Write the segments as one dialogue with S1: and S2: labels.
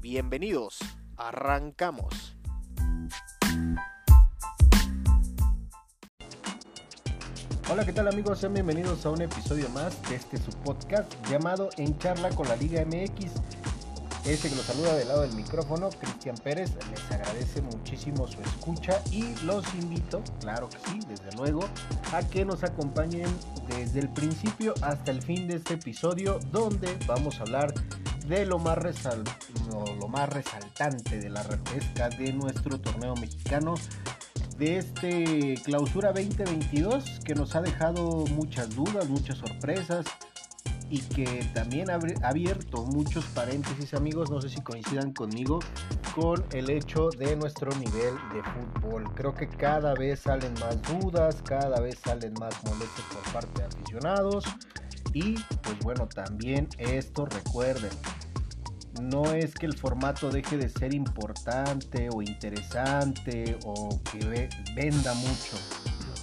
S1: Bienvenidos, arrancamos. Hola, ¿qué tal amigos? Sean bienvenidos a un episodio más de este su podcast llamado En Charla con la Liga MX. Este que los saluda del lado del micrófono, Cristian Pérez, les agradece muchísimo su escucha y los invito, claro que sí, desde luego, a que nos acompañen desde el principio hasta el fin de este episodio donde vamos a hablar de lo más, lo más resaltante de la repesca de nuestro torneo mexicano de este clausura 2022 que nos ha dejado muchas dudas, muchas sorpresas y que también ha abierto muchos paréntesis amigos, no sé si coincidan conmigo con el hecho de nuestro nivel de fútbol. Creo que cada vez salen más dudas, cada vez salen más molestias por parte de aficionados y pues bueno, también esto recuerden, no es que el formato deje de ser importante o interesante o que venda mucho.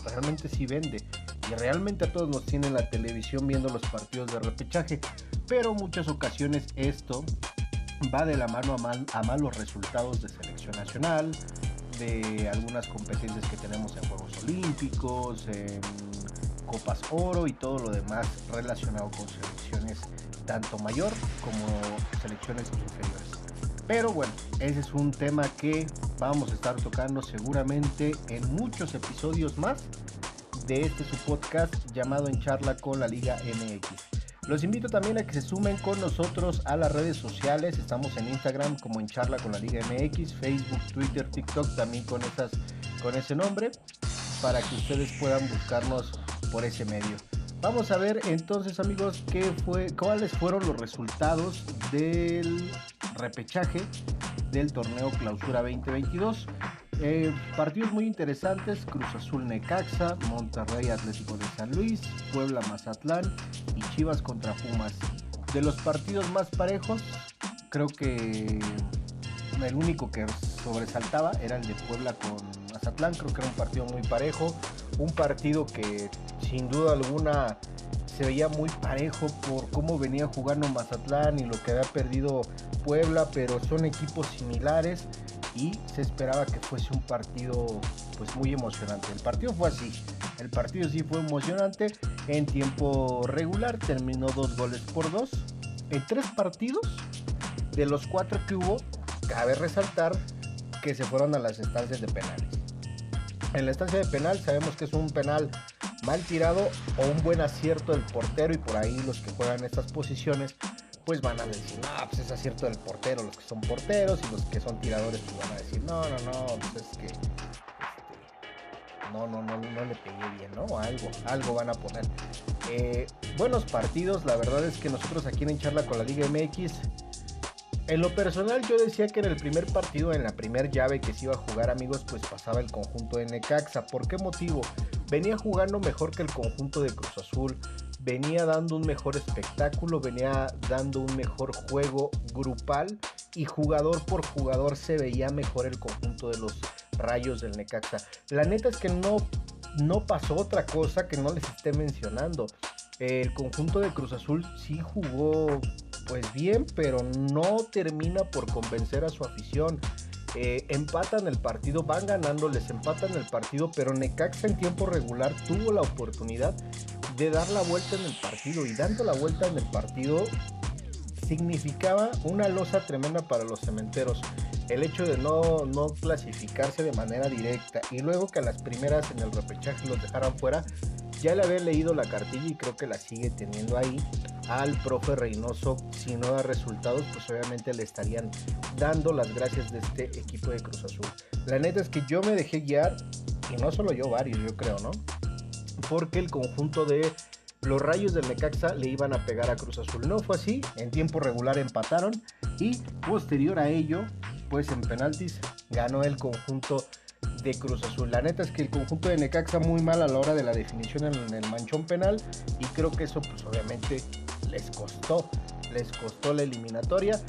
S1: Realmente sí vende. Y realmente a todos nos tienen la televisión viendo los partidos de repechaje. Pero muchas ocasiones esto va de la mano a, malos resultados de selección nacional, de algunas competencias que tenemos en Juegos Olímpicos, en Copas Oro y todo lo demás relacionado con selecciones tanto mayor como selecciones inferiores. Pero bueno, ese es un tema que vamos a estar tocando seguramente en muchos episodios más de este su podcast llamado En Charla con la Liga MX. Los invito también a que se sumen con nosotros a las redes sociales. Estamos en Instagram como en Charla con la Liga MX, Facebook, Twitter, TikTok también con, esas, con ese nombre para que ustedes puedan buscarnos por ese medio. Vamos a ver entonces amigos qué fue, cuáles fueron los resultados del repechaje del torneo Clausura 2022. Eh, partidos muy interesantes, Cruz Azul Necaxa, Monterrey Atlético de San Luis, Puebla Mazatlán y Chivas contra Pumas. De los partidos más parejos, creo que el único que sobresaltaba era el de Puebla con Mazatlán, creo que era un partido muy parejo, un partido que sin duda alguna se veía muy parejo por cómo venía jugando Mazatlán y lo que había perdido Puebla, pero son equipos similares y se esperaba que fuese un partido pues muy emocionante. El partido fue así, el partido sí fue emocionante en tiempo regular, terminó dos goles por dos en tres partidos. De los cuatro que hubo, cabe resaltar que se fueron a las estancias de penales. En la estancia de penal sabemos que es un penal mal tirado o un buen acierto del portero y por ahí los que juegan estas posiciones pues van a decir, no, pues es acierto del portero, los que son porteros y los que son tiradores pues van a decir, no, no, no, pues es que este, no, no, no, no le pegué bien, ¿no? Algo, algo van a poner. Eh, buenos partidos, la verdad es que nosotros aquí en Charla con la Liga MX en lo personal yo decía que en el primer partido, en la primer llave que se iba a jugar amigos, pues pasaba el conjunto de Necaxa. ¿Por qué motivo? Venía jugando mejor que el conjunto de Cruz Azul, venía dando un mejor espectáculo, venía dando un mejor juego grupal y jugador por jugador se veía mejor el conjunto de los rayos del Necaxa. La neta es que no, no pasó otra cosa que no les esté mencionando. El conjunto de Cruz Azul sí jugó pues bien, pero no termina por convencer a su afición. Eh, empatan el partido, van ganando, les empatan el partido, pero Necaxa en tiempo regular tuvo la oportunidad de dar la vuelta en el partido y dando la vuelta en el partido significaba una losa tremenda para los cementeros. El hecho de no, no clasificarse de manera directa y luego que a las primeras en el repechaje los dejaran fuera, ya le había leído la cartilla y creo que la sigue teniendo ahí al profe Reynoso. Si no da resultados, pues obviamente le estarían dando las gracias de este equipo de Cruz Azul. La neta es que yo me dejé guiar, y no solo yo, varios, yo creo, ¿no? Porque el conjunto de los rayos del Necaxa le iban a pegar a Cruz Azul. No fue así, en tiempo regular empataron y posterior a ello, pues en penaltis ganó el conjunto de Cruz Azul. La neta es que el conjunto de Necaxa muy mal a la hora de la definición en el manchón penal y creo que eso pues obviamente les costó, les costó la eliminatoria.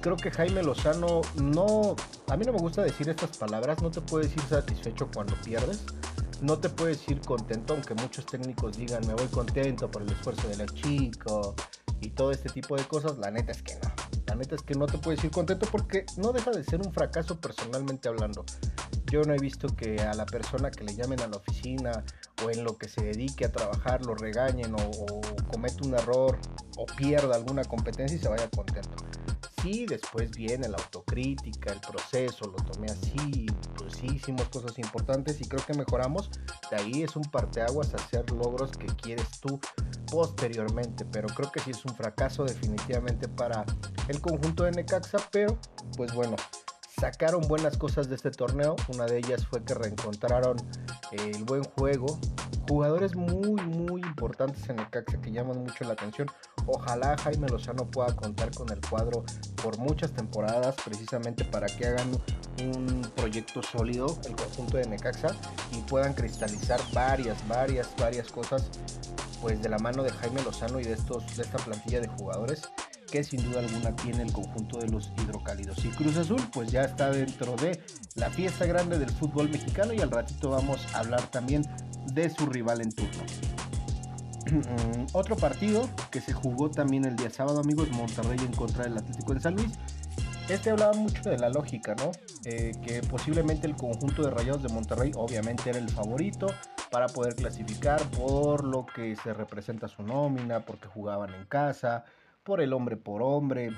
S1: Creo que Jaime Lozano no, a mí no me gusta decir estas palabras, no te puedes decir satisfecho cuando pierdes, no te puedes ir contento, aunque muchos técnicos digan me voy contento por el esfuerzo del chico y todo este tipo de cosas, la neta es que no. La neta es que no te puedes ir contento porque no deja de ser un fracaso personalmente hablando. Yo no he visto que a la persona que le llamen a la oficina o en lo que se dedique a trabajar lo regañen o, o comete un error o pierda alguna competencia y se vaya contento sí, después viene la autocrítica, el proceso, lo tomé así, pues sí, hicimos cosas importantes y creo que mejoramos. De ahí es un parteaguas hacer logros que quieres tú posteriormente, pero creo que sí es un fracaso definitivamente para el conjunto de Necaxa, pero pues bueno, sacaron buenas cosas de este torneo. Una de ellas fue que reencontraron el buen juego. Jugadores muy, muy importantes en el Caxa que llaman mucho la atención. Ojalá Jaime Lozano pueda contar con el cuadro por muchas temporadas, precisamente para que hagan un proyecto sólido, el conjunto de Necaxa, y puedan cristalizar varias, varias, varias cosas, pues de la mano de Jaime Lozano y de estos, de esta plantilla de jugadores que sin duda alguna tiene el conjunto de los hidrocálidos. Y Cruz Azul pues ya está dentro de la fiesta grande del fútbol mexicano y al ratito vamos a hablar también de su rival en turno. Otro partido que se jugó también el día sábado, amigos, Monterrey en contra del Atlético de San Luis. Este hablaba mucho de la lógica, ¿no? Eh, que posiblemente el conjunto de Rayados de Monterrey obviamente era el favorito para poder clasificar por lo que se representa su nómina, porque jugaban en casa, por el hombre por hombre,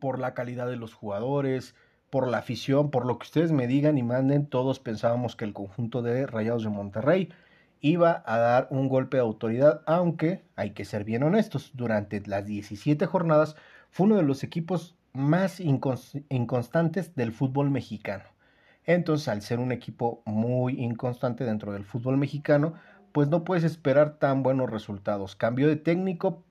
S1: por la calidad de los jugadores, por la afición, por lo que ustedes me digan y manden, todos pensábamos que el conjunto de Rayados de Monterrey iba a dar un golpe de autoridad, aunque hay que ser bien honestos, durante las 17 jornadas fue uno de los equipos más inconstantes del fútbol mexicano. Entonces, al ser un equipo muy inconstante dentro del fútbol mexicano, pues no puedes esperar tan buenos resultados. Cambio de técnico,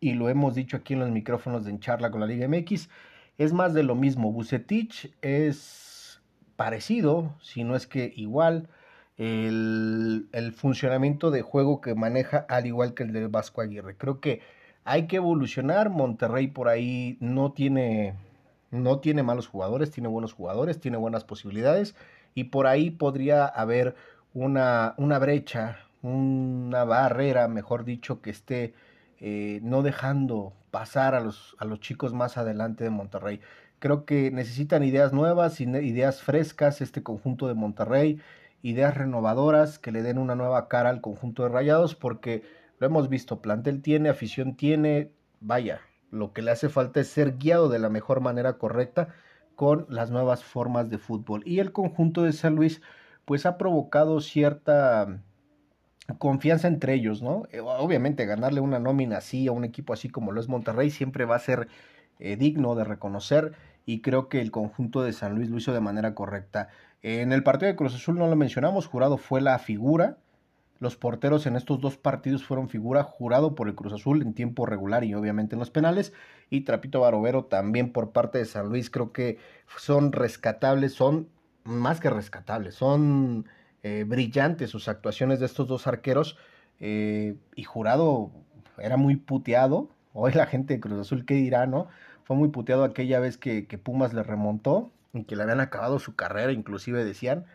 S1: y lo hemos dicho aquí en los micrófonos de En Charla con la Liga MX, es más de lo mismo. Bucetich es parecido, si no es que igual, el, el, funcionamiento de juego que maneja al igual que el de Vasco Aguirre. Creo que hay que evolucionar. Monterrey por ahí no tiene, no tiene malos jugadores, tiene buenos jugadores, tiene buenas posibilidades y por ahí podría haber una, una brecha, una barrera, mejor dicho, que esté eh, no dejando pasar a los, a los chicos más adelante de Monterrey. Creo que necesitan ideas nuevas, ideas frescas, este conjunto de Monterrey, ideas renovadoras que le den una nueva cara al conjunto de Rayados, porque lo hemos visto, plantel tiene, afición tiene, vaya, lo que le hace falta es ser guiado de la mejor manera correcta con las nuevas formas de fútbol. Y el conjunto de San Luis, pues ha provocado cierta confianza entre ellos, ¿no? Eh, obviamente ganarle una nómina así a un equipo así como lo es Monterrey siempre va a ser eh, digno de reconocer y creo que el conjunto de San Luis lo hizo de manera correcta. En el partido de Cruz Azul no lo mencionamos, Jurado fue la figura. Los porteros en estos dos partidos fueron figura jurado por el Cruz Azul en tiempo regular y obviamente en los penales. Y Trapito Barovero también por parte de San Luis. Creo que son rescatables, son más que rescatables, son eh, brillantes sus actuaciones de estos dos arqueros. Eh, y Jurado era muy puteado. Hoy la gente de Cruz Azul, ¿qué dirá, no? Fue muy puteado aquella vez que, Pumas le remontó y que le habían acabado su carrera, inclusive decían.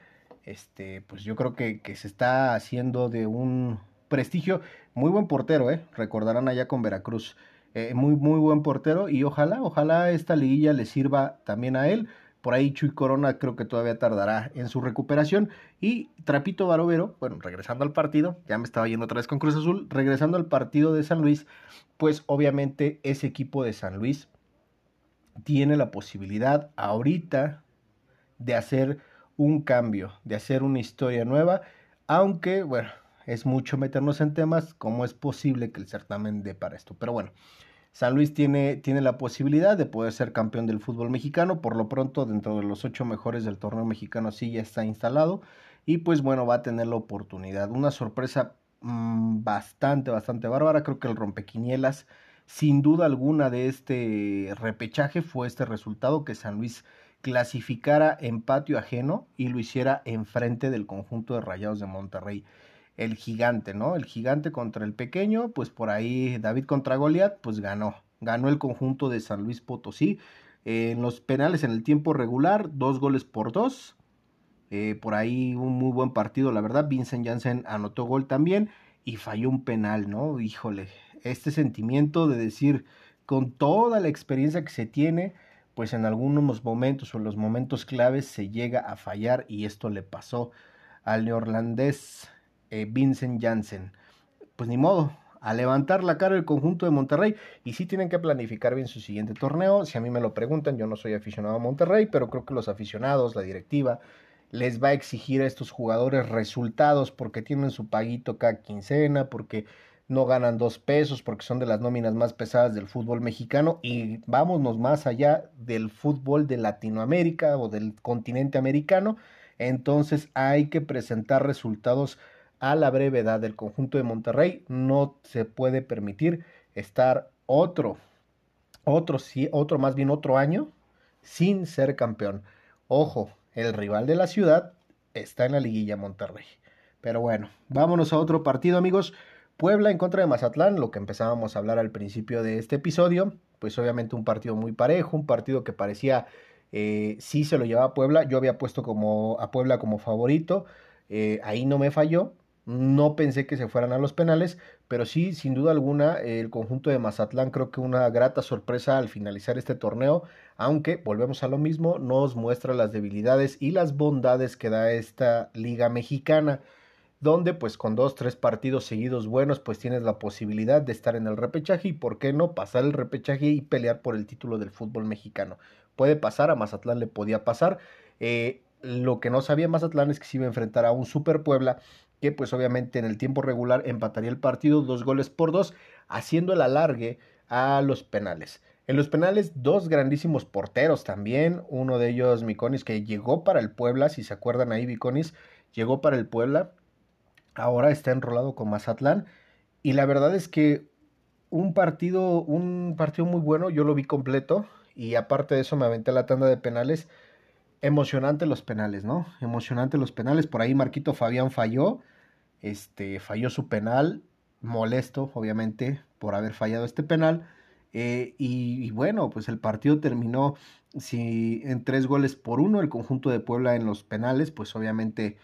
S1: Este, pues yo creo que, se está haciendo de un prestigio. Muy buen portero, ¿eh? Recordarán allá con Veracruz. Eh, muy, muy buen portero y ojalá, ojalá esta liguilla le sirva también a él por ahí Chuy Corona creo que todavía tardará en su recuperación. Y Trapito Barovero, bueno, regresando al partido, ya me estaba yendo otra vez con Cruz Azul, regresando al partido de San Luis, pues obviamente ese equipo de San Luis tiene la posibilidad ahorita de hacer un cambio, de hacer una historia nueva, aunque, bueno, es mucho meternos en temas, cómo es posible que el certamen dé para esto. Pero bueno, San Luis tiene, tiene la posibilidad de poder ser campeón del fútbol mexicano. Por lo pronto, dentro de los ocho mejores del torneo mexicano, sí ya está instalado. Y pues bueno, va a tener la oportunidad. Una sorpresa mm, bastante, bastante bárbara. Creo que el rompequinielas sin duda alguna de este repechaje fue este resultado que San Luis clasificara en patio ajeno y lo hiciera enfrente del conjunto de Rayados de Monterrey. El gigante, ¿no? El gigante contra el pequeño, pues por ahí David contra Goliat, pues ganó. Ganó el conjunto de San Luis Potosí. en los penales en el tiempo regular, dos goles por dos. Eh, por ahí un muy buen partido, la verdad. Vincent Janssen anotó gol también y falló un penal, ¿no? Híjole, este sentimiento de decir, con toda la experiencia que se tiene, pues en algunos momentos o en los momentos claves se llega a fallar y esto le pasó al neerlandés eh, Vincent Janssen. Pues ni modo, a levantar la cara el conjunto de Monterrey y sí tienen que planificar bien su siguiente torneo. Si a mí me lo preguntan, yo no soy aficionado a Monterrey, pero creo que los aficionados, la directiva, les va a exigir a estos jugadores resultados porque tienen su paguito cada quincena, porque no ganan dos pesos porque son de las nóminas más pesadas del fútbol mexicano y vámonos más allá del fútbol de Latinoamérica o del continente americano. Entonces hay que presentar resultados a la brevedad del conjunto de Monterrey. No se puede permitir estar otro, otro, otro más bien otro año sin ser campeón. Ojo, el rival de la ciudad está en la liguilla Monterrey. Pero bueno, vámonos a otro partido amigos. Puebla en contra de Mazatlán, lo que empezábamos a hablar al principio de este episodio, pues obviamente un partido muy parejo, un partido que parecía eh, sí se lo llevaba a Puebla, yo había puesto como a Puebla como favorito, eh, ahí no me falló, no pensé que se fueran a los penales, pero sí, sin duda alguna, el conjunto de Mazatlán creo que una grata sorpresa al finalizar este torneo, aunque volvemos a lo mismo, nos muestra las debilidades y las bondades que da esta liga mexicana donde pues con dos, tres partidos seguidos buenos pues tienes la posibilidad de estar en el repechaje y por qué no pasar el repechaje y pelear por el título del fútbol mexicano. Puede pasar, a Mazatlán le podía pasar. Eh, lo que no sabía Mazatlán es que se iba a enfrentar a un Super Puebla que pues obviamente en el tiempo regular empataría el partido dos goles por dos, haciendo el alargue a los penales. En los penales, dos grandísimos porteros también. Uno de ellos, Miconis, que llegó para el Puebla, si se acuerdan ahí, Miconis, llegó para el Puebla ahora está enrolado con Mazatlán y la verdad es que un partido, un partido muy bueno, yo lo vi completo y aparte de eso me aventé la tanda de penales. Emocionante los penales, ¿no? Emocionante los penales. Por ahí Marquito Fabián falló, este, falló su penal, molesto, obviamente, por haber fallado este penal. Eh, y, y, bueno, pues el partido terminó en tres goles por uno. El conjunto de Puebla en los penales, pues obviamente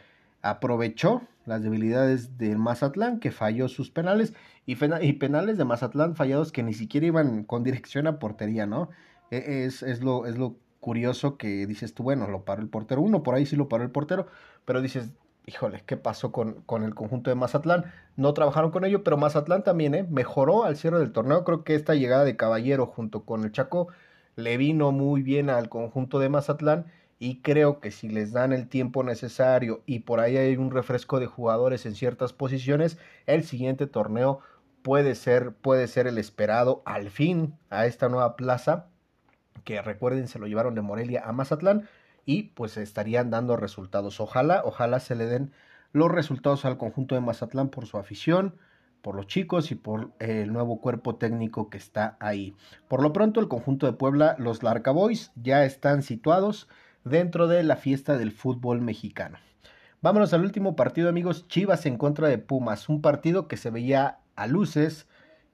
S1: aprovechó las debilidades del Mazatlán, que falló sus penales, y, penales de Mazatlán fallados que ni siquiera iban con dirección a portería, ¿no? E, es, es, lo, es lo curioso que dices tú, bueno, lo paró el portero, uno por ahí sí lo paró el portero, pero dices, híjole, ¿qué pasó con, con el conjunto de Mazatlán? No trabajaron con ello, pero Mazatlán también, ¿eh? Mejoró al cierre del torneo, creo que esta llegada de Caballero junto con el Chaco le vino muy bien al conjunto de Mazatlán y creo que si les dan el tiempo necesario y por ahí hay un refresco de jugadores en ciertas posiciones, el siguiente torneo puede ser, puede ser el esperado al fin a esta nueva plaza, que recuerden se lo llevaron de Morelia a Mazatlán y pues estarían dando resultados. Ojalá, ojalá se le den los resultados al conjunto de Mazatlán por su afición, por los chicos y por el nuevo cuerpo técnico que está ahí. Por lo pronto el conjunto de Puebla, los Larca Boys ya están situados dentro de la fiesta del fútbol mexicano. Vámonos al último partido, amigos. Chivas en contra de Pumas. Un partido que se veía a luces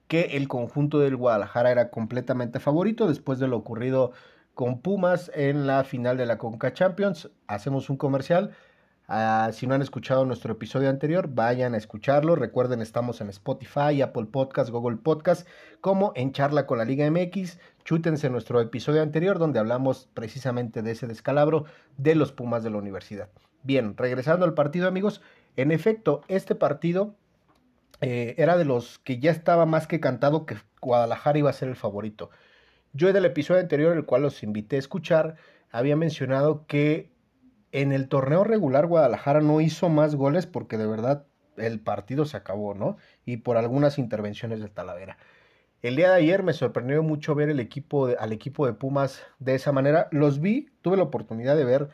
S1: que el conjunto del Guadalajara era completamente favorito después de lo ocurrido con Pumas en la final de la Conca Champions. Hacemos un comercial. Ah, si no han escuchado nuestro episodio anterior, vayan a escucharlo. Recuerden, estamos en Spotify, Apple Podcast, Google Podcast, como en Charla con la Liga MX. Chútense nuestro episodio anterior donde hablamos precisamente de ese descalabro de los Pumas de la universidad. Bien, regresando al partido, amigos. En efecto, este partido eh, era de los que ya estaba más que cantado que Guadalajara iba a ser el favorito. Yo en el episodio anterior, el cual los invité a escuchar, había mencionado que en el torneo regular Guadalajara no hizo más goles porque de verdad el partido se acabó, ¿no? Y por algunas intervenciones de Talavera. El día de ayer me sorprendió mucho ver al equipo de Pumas de esa manera. Los vi, tuve la oportunidad de ver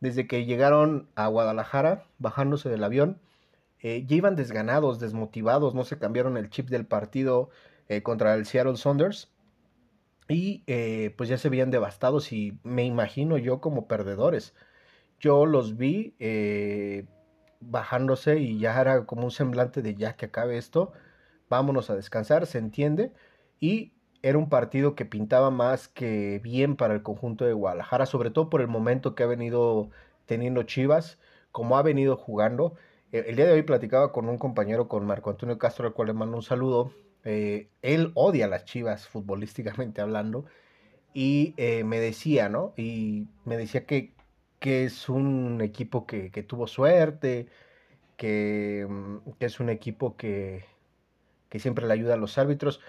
S1: desde que llegaron a Guadalajara, bajándose del avión. Eh, ya iban desganados, desmotivados, no se cambiaron el chip del partido. eh, contra el Seattle Saunders. Y eh, pues ya se veían devastados y me imagino yo como perdedores. Yo los vi bajándose y ya era como un semblante de ya que acabe esto, vámonos a descansar, se entiende. Y era un partido que pintaba más que bien para el conjunto de Guadalajara, sobre todo por el momento que ha venido teniendo Chivas, como ha venido jugando. Eh, el día de hoy platicaba con un compañero, con Marco Antonio Castro, al cual le mando un saludo. Eh, él odia a las Chivas, futbolísticamente hablando, y eh, me decía, ¿no? Y me decía que, que es un equipo que, que tuvo suerte, que, mm, que, es un equipo que, que siempre le ayuda a los árbitros.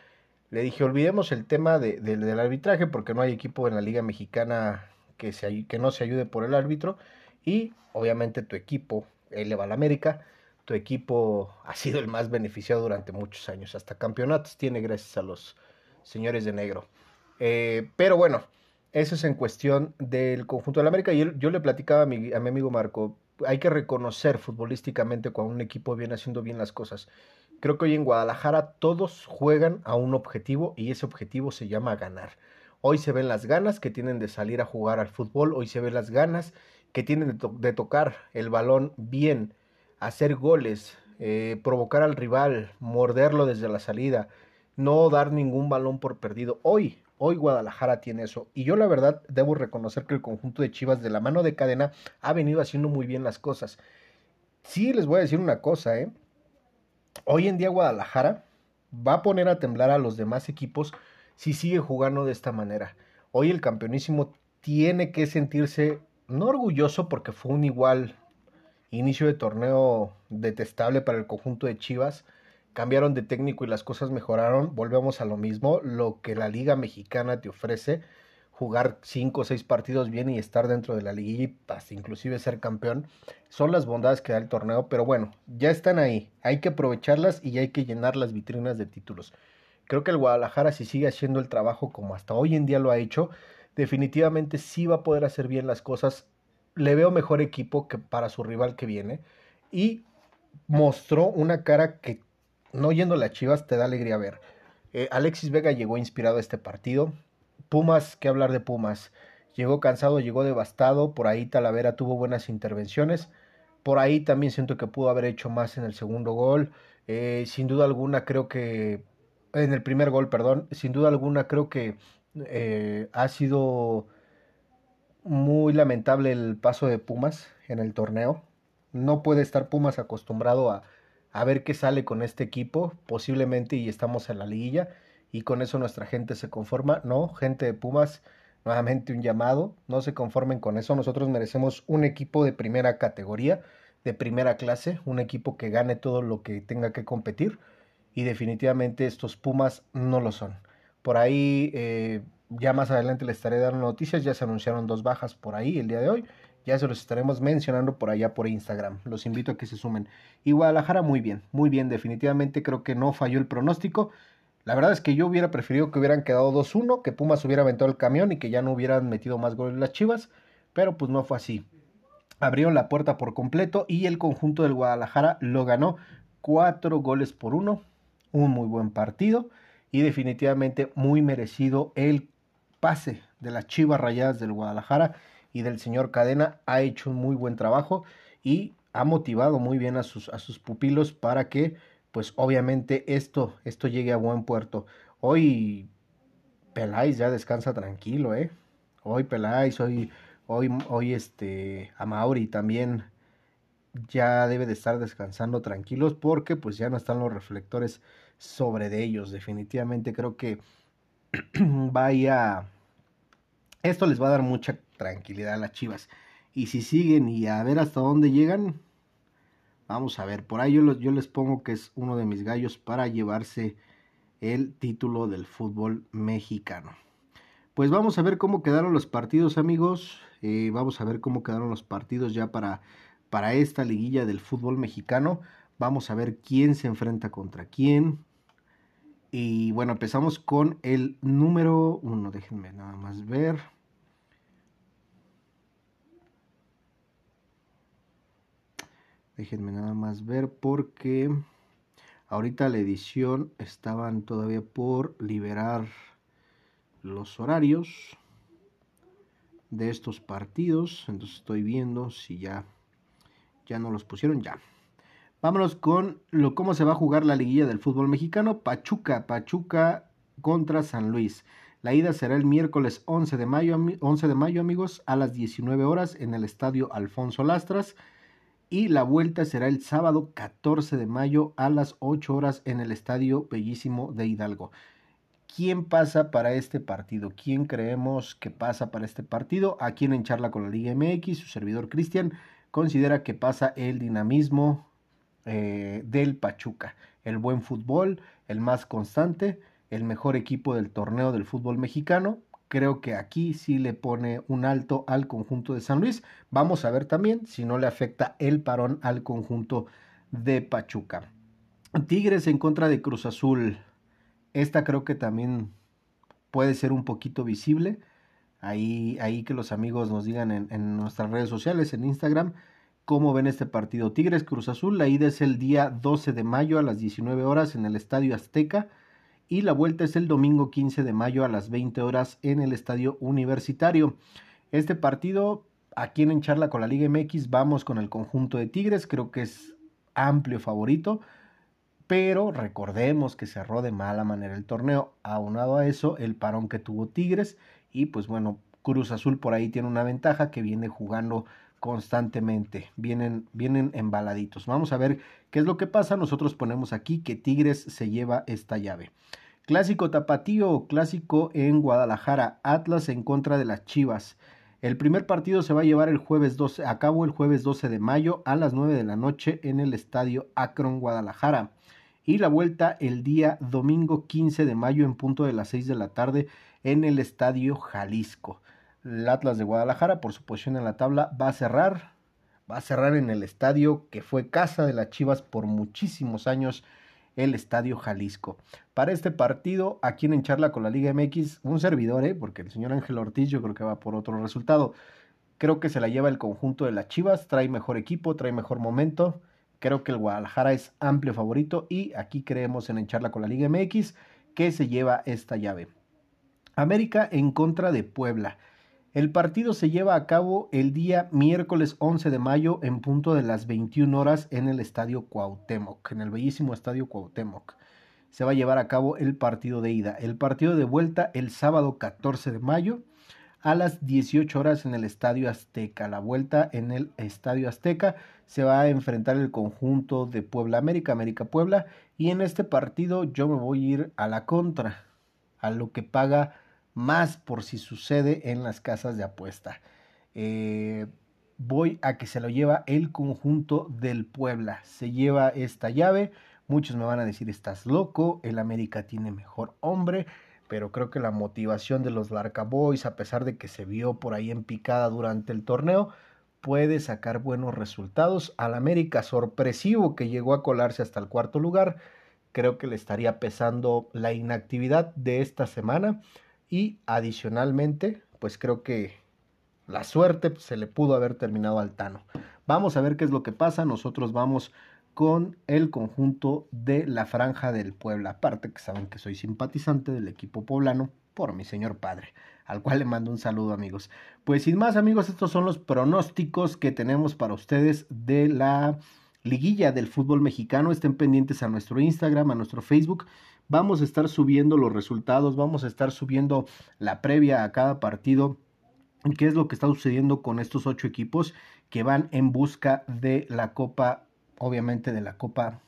S1: Le dije, olvidemos el tema de, de, del arbitraje porque no hay equipo en la Liga Mexicana que, se, que no se ayude por el árbitro. Y obviamente tu equipo, él le va al América, tu equipo ha sido el más beneficiado durante muchos años. Hasta campeonatos tiene gracias a los señores de negro. Eh, pero bueno, eso es en cuestión del conjunto del América. Y yo le platicaba a mi, a mi amigo Marco, hay que reconocer futbolísticamente cuando un equipo viene haciendo bien las cosas. Creo que hoy en Guadalajara todos juegan a un objetivo y ese objetivo se llama ganar. Hoy se ven las ganas que tienen de salir a jugar al fútbol, hoy se ven las ganas que tienen de, to de tocar el balón bien, hacer goles, eh, provocar al rival, morderlo desde la salida, no dar ningún balón por perdido. Hoy, hoy Guadalajara tiene eso. Y yo la verdad debo reconocer que el conjunto de Chivas de la mano de cadena ha venido haciendo muy bien las cosas. Sí, les voy a decir una cosa, ¿eh? Hoy en día Guadalajara va a poner a temblar a los demás equipos si sigue jugando de esta manera. Hoy el campeonísimo tiene que sentirse no orgulloso porque fue un igual inicio de torneo detestable para el conjunto de Chivas. Cambiaron de técnico y las cosas mejoraron. Volvemos a lo mismo, lo que la Liga Mexicana te ofrece, jugar cinco o seis partidos bien y estar dentro de la liguilla y inclusive ser campeón, son las bondades que da el torneo. Pero bueno, ya están ahí. Hay que aprovecharlas y hay que llenar las vitrinas de títulos. Creo que el Guadalajara, si sigue haciendo el trabajo como hasta hoy en día lo ha hecho, definitivamente sí va a poder hacer bien las cosas. Le veo mejor equipo que para su rival que viene. Y mostró una cara que, no yendo a las chivas, te da alegría ver. Eh, Alexis Vega llegó inspirado a este partido. Pumas, ¿qué hablar de Pumas? Llegó cansado, llegó devastado. Por ahí Talavera tuvo buenas intervenciones. Por ahí también siento que pudo haber hecho más en el segundo gol. Eh, sin duda alguna creo que en el primer gol, perdón, sin duda alguna creo que eh, ha sido muy lamentable el paso de Pumas en el torneo. No puede estar Pumas acostumbrado a, a ver qué sale con este equipo, posiblemente y estamos en la liguilla y con eso nuestra gente se conforma. No, gente de Pumas, nuevamente un llamado, no se conformen con eso. Nosotros merecemos un equipo de primera categoría, de primera clase, un equipo que gane todo lo que tenga que competir y definitivamente estos Pumas no lo son. Por ahí, eh, ya más adelante les estaré dando noticias, ya se anunciaron dos bajas por ahí el día de hoy, ya se los estaremos mencionando por allá por Instagram. Los invito a que se sumen. Y Guadalajara muy bien, muy bien, definitivamente creo que no falló el pronóstico. La verdad es que yo hubiera preferido que hubieran quedado 2-1, que Pumas hubiera aventado el camión y que ya no hubieran metido más goles las Chivas, pero pues no fue así. Abrieron la puerta por completo y el conjunto del Guadalajara lo ganó cuatro goles por uno un muy buen partido y definitivamente muy merecido el pase de las Chivas Rayadas del Guadalajara y del señor Cadena ha hecho un muy buen trabajo y ha motivado muy bien a sus, a sus pupilos para que pues obviamente esto, esto llegue a buen puerto. Hoy Peláez ya descansa tranquilo, ¿eh? Hoy Peláez, hoy, hoy, hoy este, a Mauri también ya debe de estar descansando tranquilos porque pues ya no están los reflectores sobre de ellos. Definitivamente creo que vaya... Esto les va a dar mucha tranquilidad a las Chivas. Y si siguen y a ver hasta dónde llegan, vamos a ver. Por ahí yo, les pongo que es uno de mis gallos para llevarse el título del fútbol mexicano. Pues vamos a ver cómo quedaron los partidos, amigos. Eh, vamos a ver cómo quedaron los partidos ya para para esta liguilla del fútbol mexicano. Vamos a ver quién se enfrenta contra quién. Y bueno, empezamos con el número uno. Déjenme nada más ver. Déjenme nada más ver porque Ahorita la edición estaban todavía por liberar los horarios de estos partidos. Entonces estoy viendo si ya, ya no los pusieron. Ya. Vámonos con lo, cómo se va a jugar la liguilla del fútbol mexicano. Pachuca, Pachuca contra San Luis. La ida será el miércoles 11 de mayo, 11 de mayo amigos, a las 19 horas en el estadio Alfonso Lastras. Y la vuelta será el sábado 14 de mayo a las 8 horas en el estadio Bellísimo de Hidalgo. ¿Quién pasa para este partido? ¿Quién creemos que pasa para este partido? Aquí en Charla con la Liga MX, su servidor Cristian considera que pasa el dinamismo eh, del Pachuca. El buen fútbol, el más constante, el mejor equipo del torneo del fútbol mexicano. Creo que aquí sí le pone un alto al conjunto de San Luis. Vamos a ver también si no le afecta el parón al conjunto de Pachuca. Tigres en contra de Cruz Azul. Esta creo que también puede ser un poquito visible. Ahí, ahí que los amigos nos digan en, en, nuestras redes sociales, en Instagram, cómo ven este partido. Tigres Cruz Azul, la ida es el día 12 de mayo a las 19 horas en el Estadio Azteca y la vuelta es el domingo 15 de mayo a las 20 horas en el Estadio Universitario. Este partido, aquí en Charla con la Liga MX, vamos con el conjunto de Tigres, creo que es amplio favorito pero recordemos que cerró de mala manera el torneo. Aunado a eso, el parón que tuvo Tigres y pues bueno, Cruz Azul por ahí tiene una ventaja que viene jugando constantemente, vienen, vienen embaladitos. Vamos a ver qué es lo que pasa. Nosotros ponemos aquí que Tigres se lleva esta llave. Clásico tapatío, clásico en Guadalajara, Atlas en contra de las Chivas. El primer partido se va a llevar el jueves 12, a cabo el jueves 12 de mayo a las 9 de la noche en el estadio Akron, Guadalajara y la vuelta el día domingo 15 de mayo en punto de las 6 de la tarde en el Estadio Jalisco. El Atlas de Guadalajara, por su posición en la tabla, va a cerrar, va a cerrar en el estadio que fue casa de las Chivas por muchísimos años, el Estadio Jalisco. Para este partido, aquí en Charla con la Liga MX, un servidor, ¿eh? porque el señor Ángel Ortiz yo creo que va por otro resultado. Creo que se la lleva el conjunto de las Chivas, trae mejor equipo, trae mejor momento. Creo que el Guadalajara es amplio favorito y aquí creemos en encharla con la Liga MX que se lleva esta llave. América en contra de Puebla. El partido se lleva a cabo el día miércoles 11 de mayo en punto de las 21 horas en el Estadio Cuauhtémoc, en el bellísimo Estadio Cuauhtémoc. Se va a llevar a cabo el partido de ida. El partido de vuelta el sábado 14 de mayo a las 18 horas en el Estadio Azteca. La vuelta en el Estadio Azteca se va a enfrentar el conjunto de Puebla América, América Puebla, y en este partido yo me voy a ir a la contra, a lo que paga más por si sucede en las casas de apuesta. Eh, voy a que se lo lleva el conjunto del Puebla. Se lleva esta llave. Muchos me van a decir, estás loco, el América tiene mejor hombre pero creo que la motivación de los Larca Boys, a pesar de que se vio por ahí en picada durante el torneo, puede sacar buenos resultados. Al América sorpresivo que llegó a colarse hasta el cuarto lugar, creo que le estaría pesando la inactividad de esta semana y adicionalmente, pues creo que la suerte se le pudo haber terminado al Tano. Vamos a ver qué es lo que pasa. Nosotros vamos con el conjunto de la Franja del Puebla. Aparte que saben que soy simpatizante del equipo poblano por mi señor padre, al cual le mando un saludo amigos. Pues sin más amigos, estos son los pronósticos que tenemos para ustedes de la liguilla del fútbol mexicano. Estén pendientes a nuestro Instagram, a nuestro Facebook. Vamos a estar subiendo los resultados, vamos a estar subiendo la previa a cada partido qué es lo que está sucediendo con estos ocho equipos que van en busca de la Copa obviamente de la Copa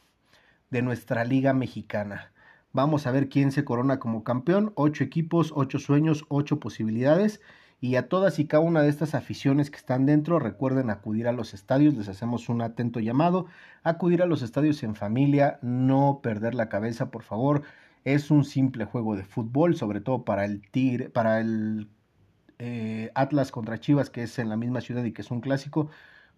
S1: de nuestra Liga Mexicana. Vamos a ver quién se corona como campeón. Ocho equipos, ocho sueños, ocho posibilidades. Y a todas y cada una de estas aficiones que están dentro, recuerden acudir a los estadios. Les hacemos un atento llamado. Acudir a los estadios en familia, no perder la cabeza, por favor. Es un simple juego de fútbol, sobre todo para el Tigre, para el eh, Atlas contra Chivas, que es en la misma ciudad y que es un clásico.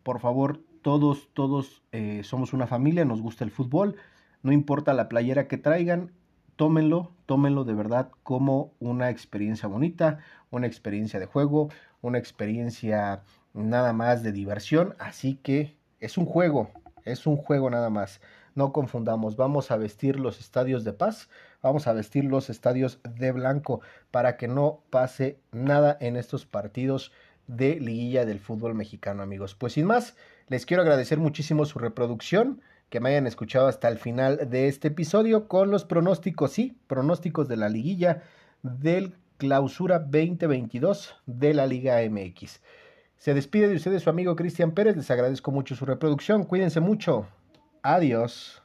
S1: Por favor, todos, todos eh, somos una familia, nos gusta el fútbol, no importa la playera que traigan, tómenlo, tómenlo de verdad como una experiencia bonita, una experiencia de juego, una experiencia nada más de diversión, así que es un juego, es un juego nada más. no confundamos, vamos a vestir los estadios de paz, vamos a vestir los estadios de blanco para que no pase nada en estos partidos de liguilla del fútbol mexicano, amigos. Pues sin más, les quiero agradecer muchísimo su reproducción, que me hayan escuchado hasta el final de este episodio con los pronósticos, sí, pronósticos de la liguilla del clausura 2022 de la Liga MX. Se despide de ustedes su amigo Cristian Pérez, les agradezco mucho su reproducción, cuídense mucho, adiós.